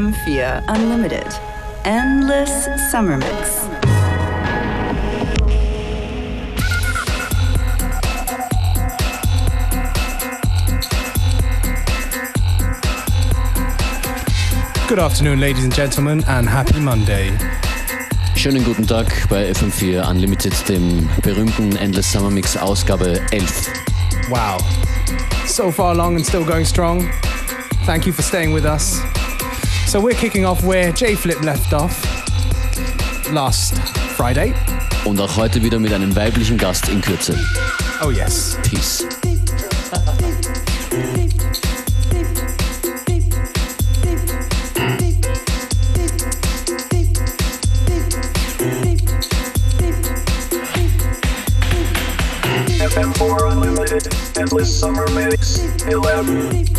FM4 Unlimited. Endless Summer Mix. Good afternoon, ladies and gentlemen, and happy Monday. Schönen guten Tag bei FM4 Unlimited, dem berühmten Endless Summer Mix Ausgabe 11. Wow. So far along and still going strong. Thank you for staying with us. So we're kicking off where J Flip left off last Friday. Und auch heute wieder mit einem weiblichen Gast in Kürze. Oh yes. Peace. FM4 Unlimited, Endless Summer Mix, 11.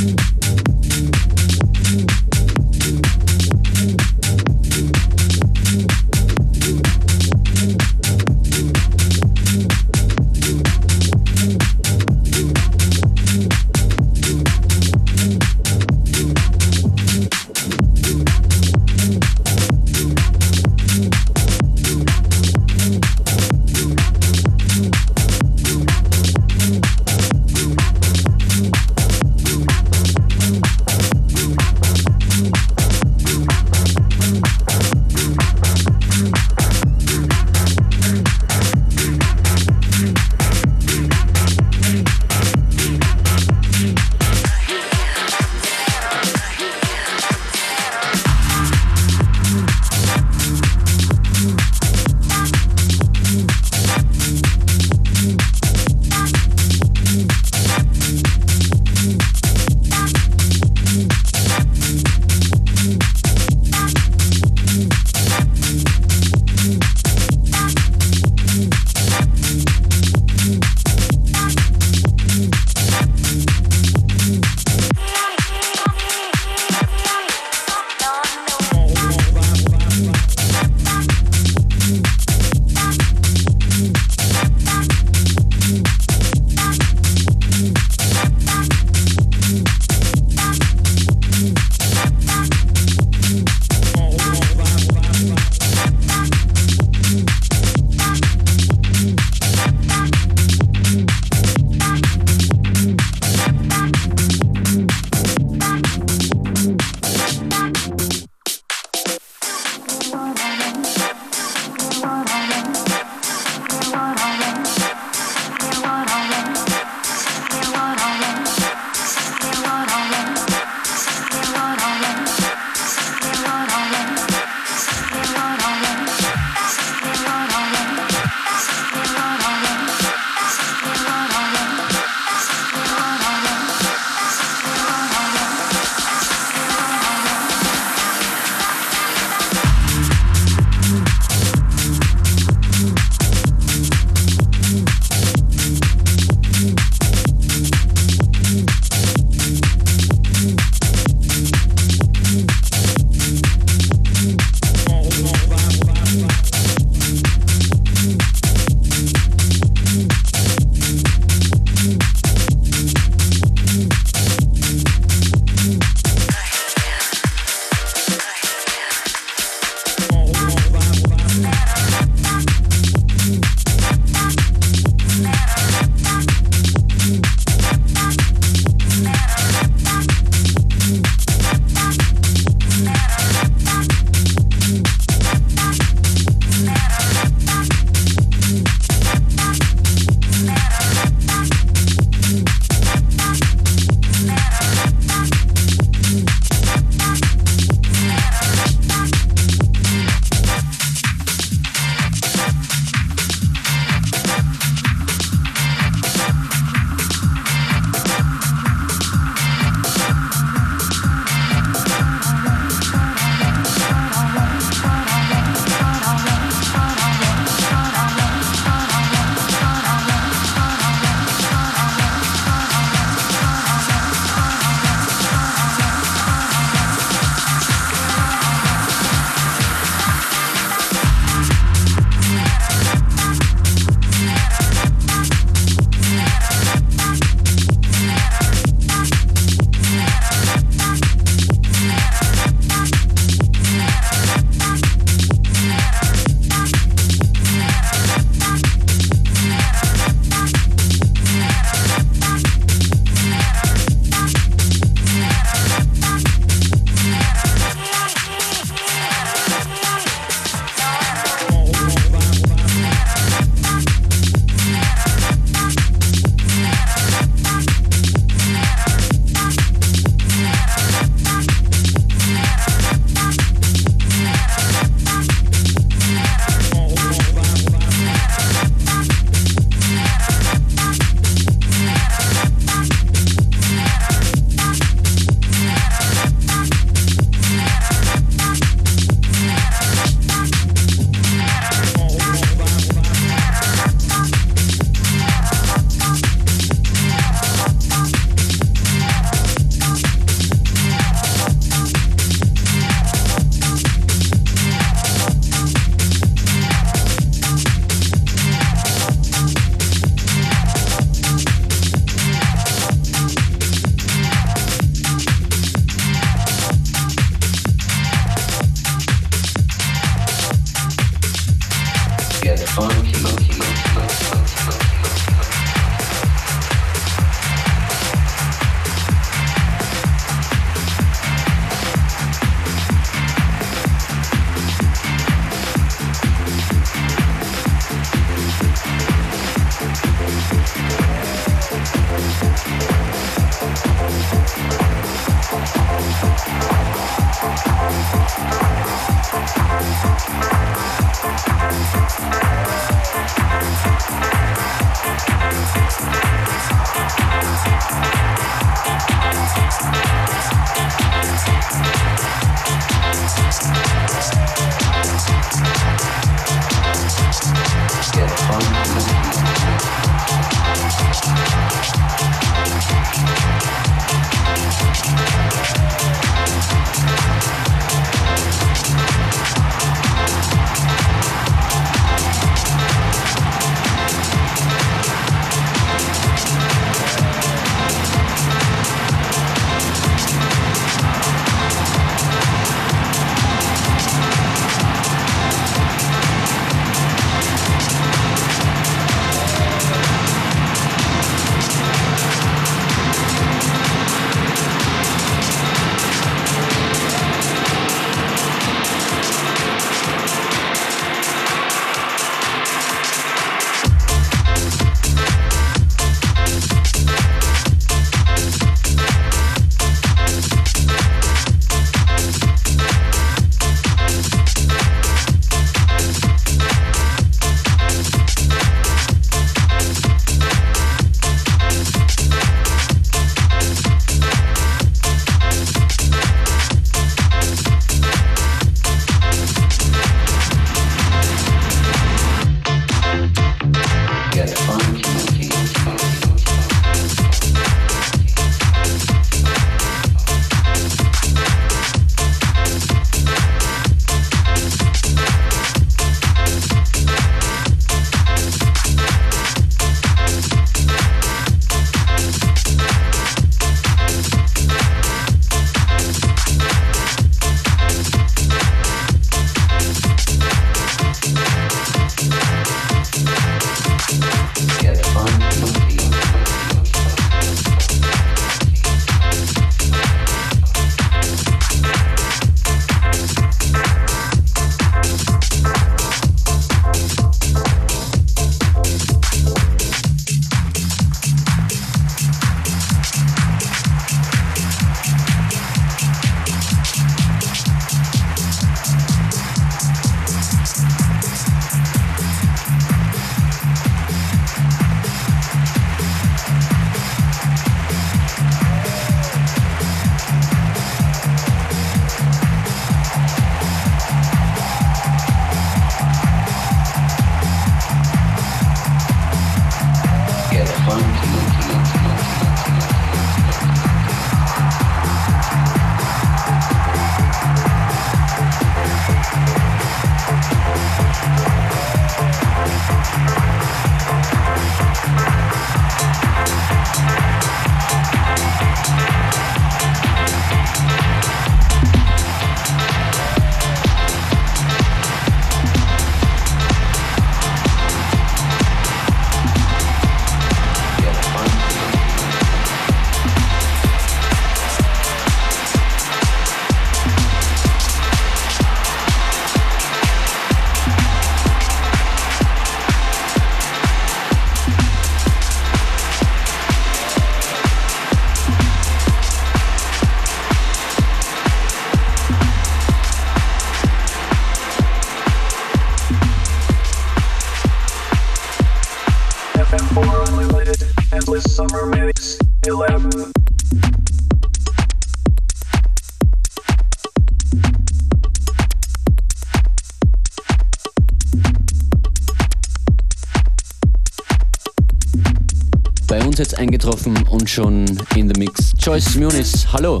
eingetroffen und schon in the Mix. Joyce Muniz, hallo.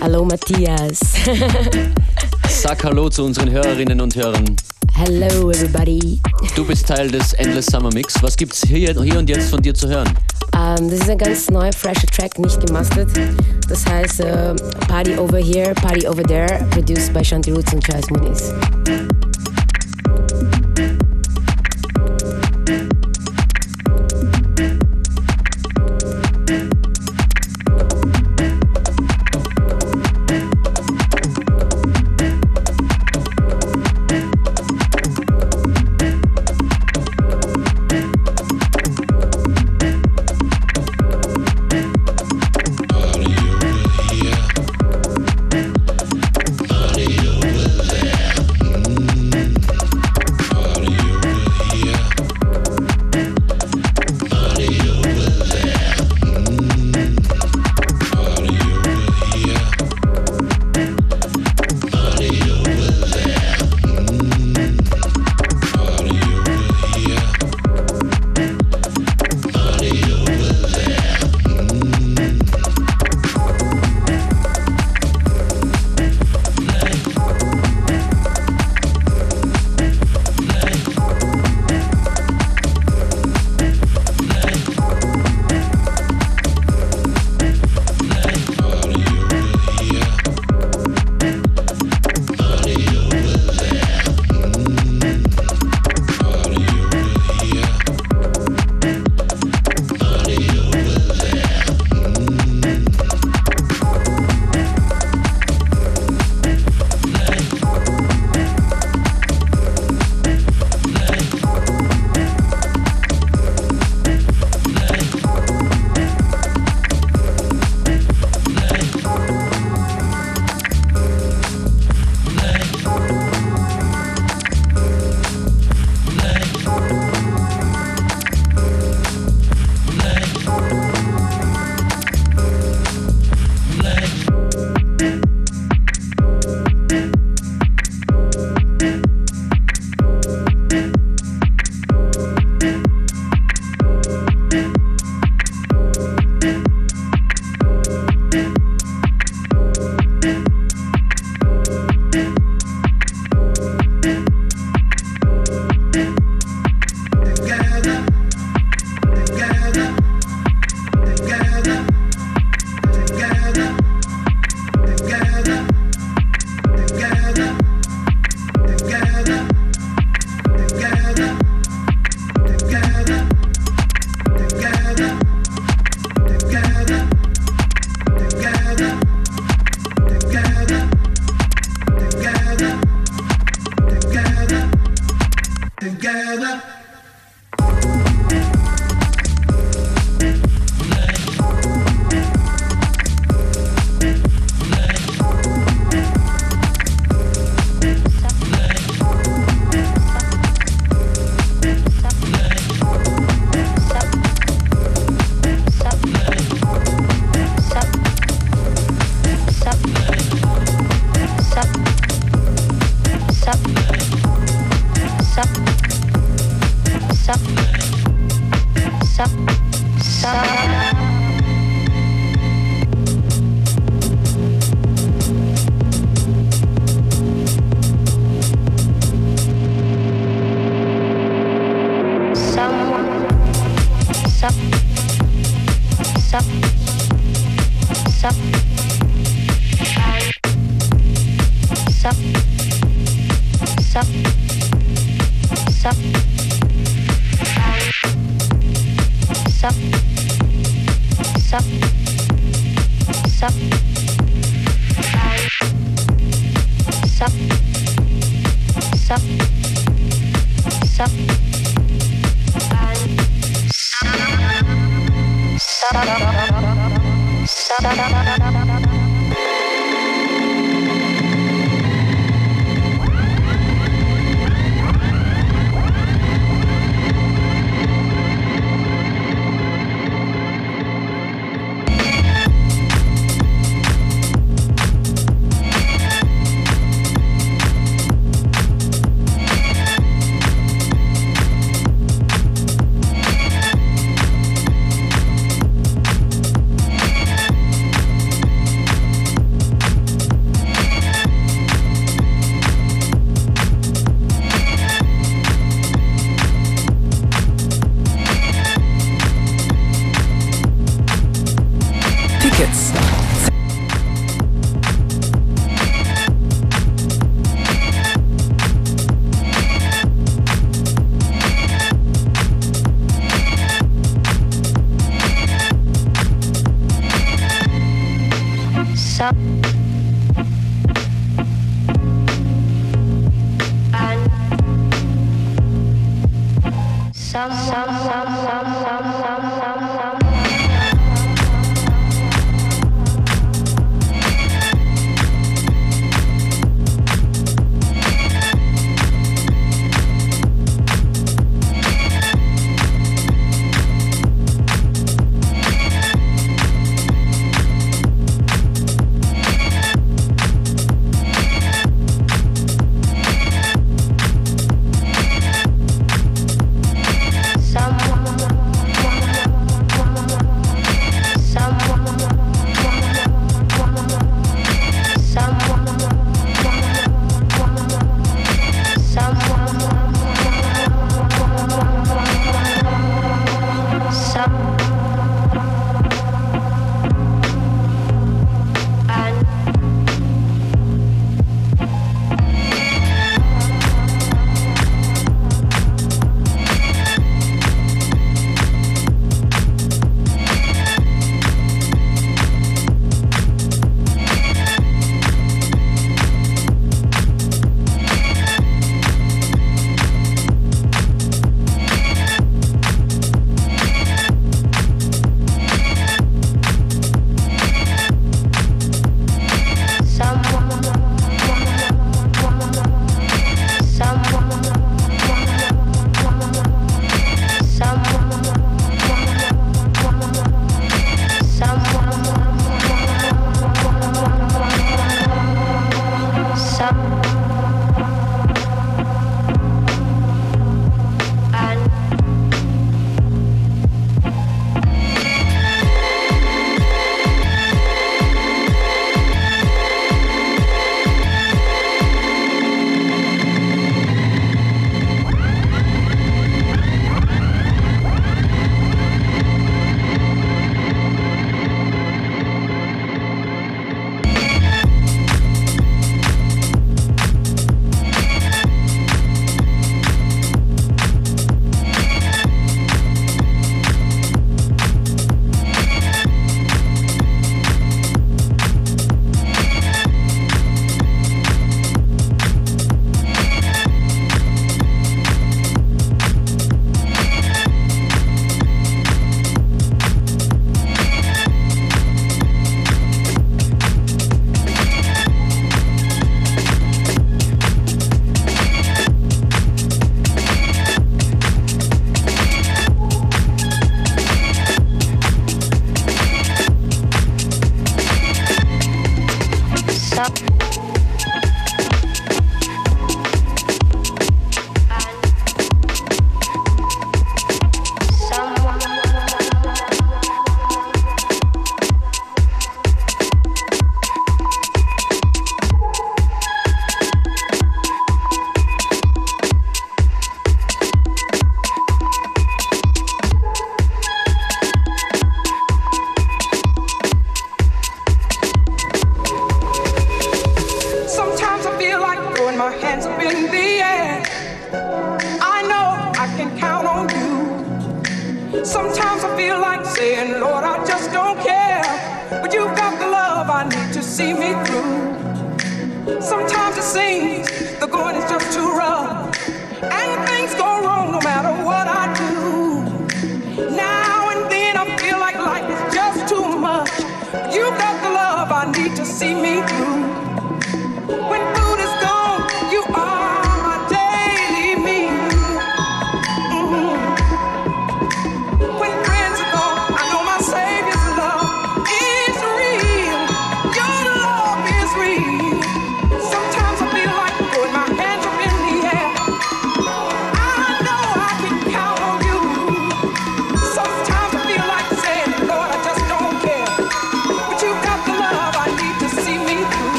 Hallo Matthias. Sag Hallo zu unseren Hörerinnen und Hörern. Hello everybody. Du bist Teil des Endless Summer Mix. Was gibt's hier, hier und jetzt von dir zu hören? Um, ähm, das ist ein ganz neuer, fresher Track, nicht gemastert. Das heißt uh, Party Over Here, Party Over There, produced by Shanti Roots und Charles Muniz.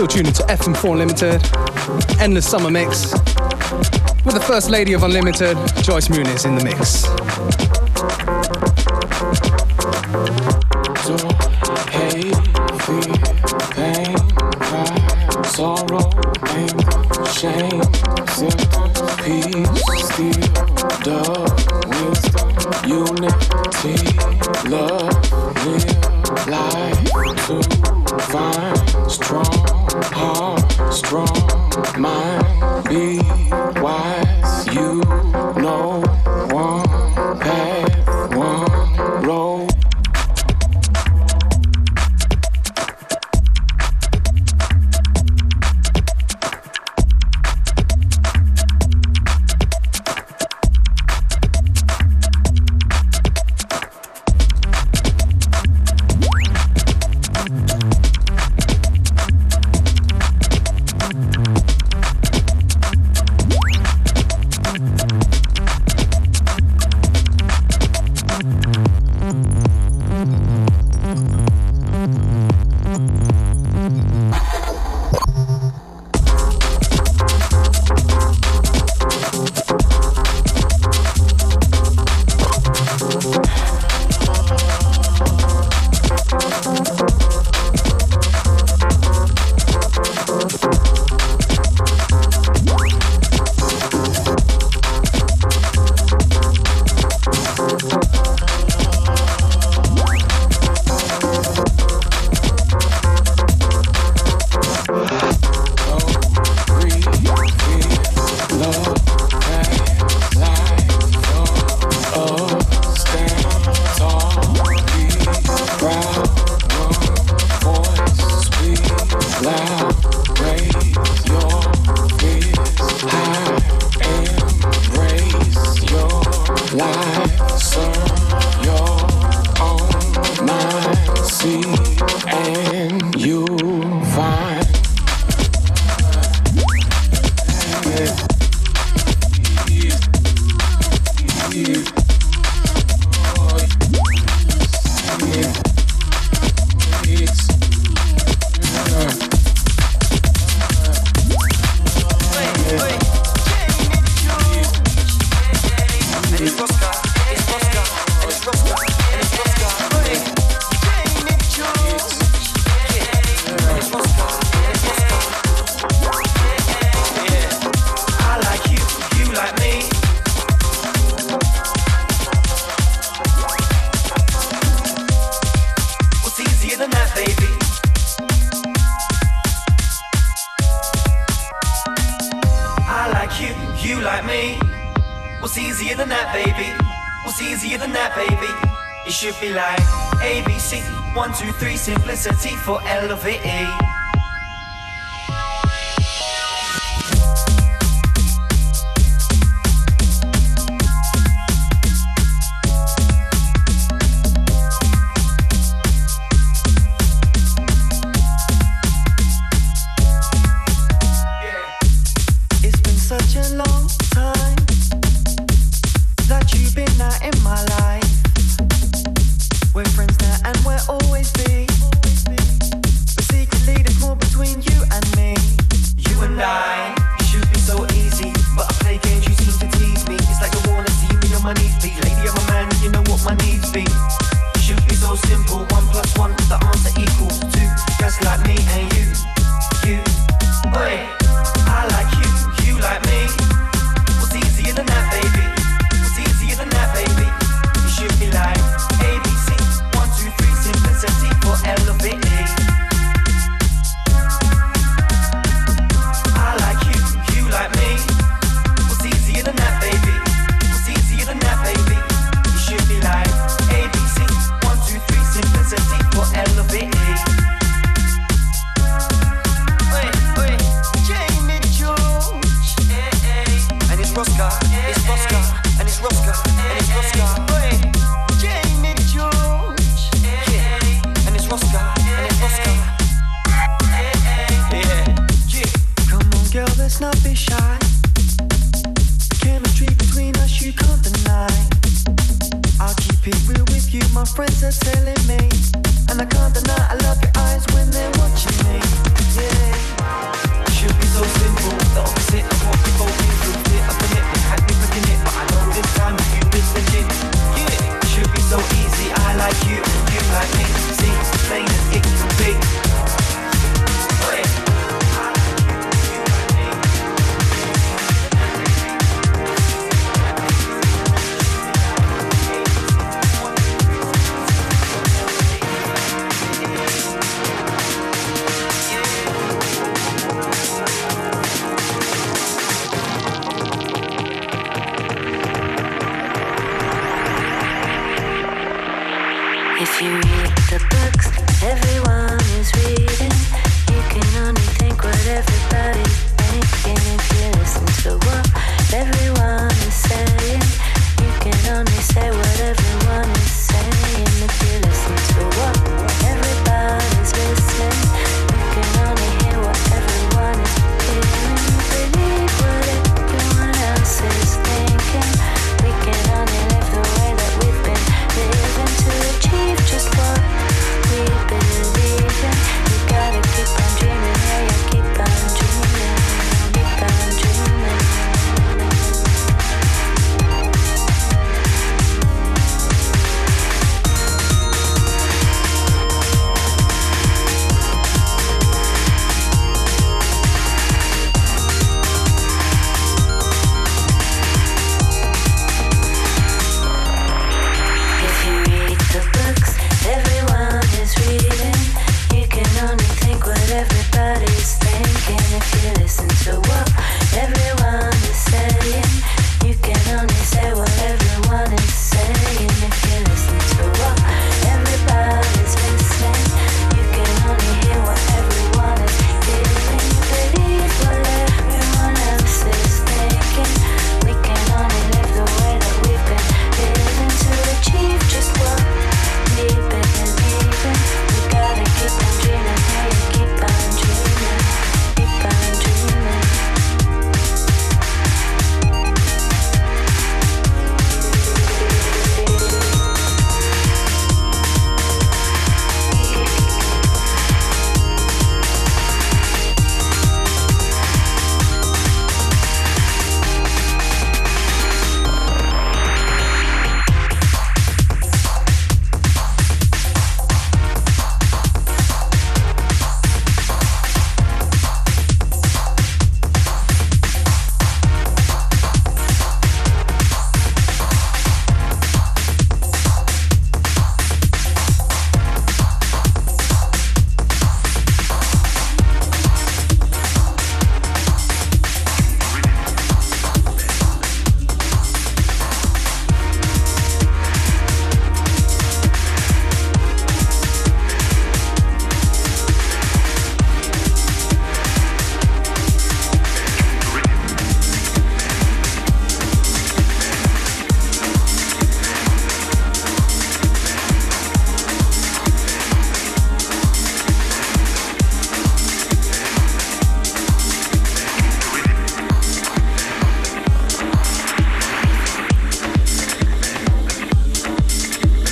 Still tuning to FM4 Limited. Endless Summer Mix. With the First Lady of Unlimited, Joyce Muniz in the mix.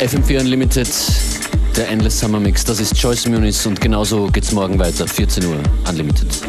FM4 Unlimited, der Endless Summer Mix. Das ist Joyce Muniz und genauso geht's morgen weiter. 14 Uhr Unlimited.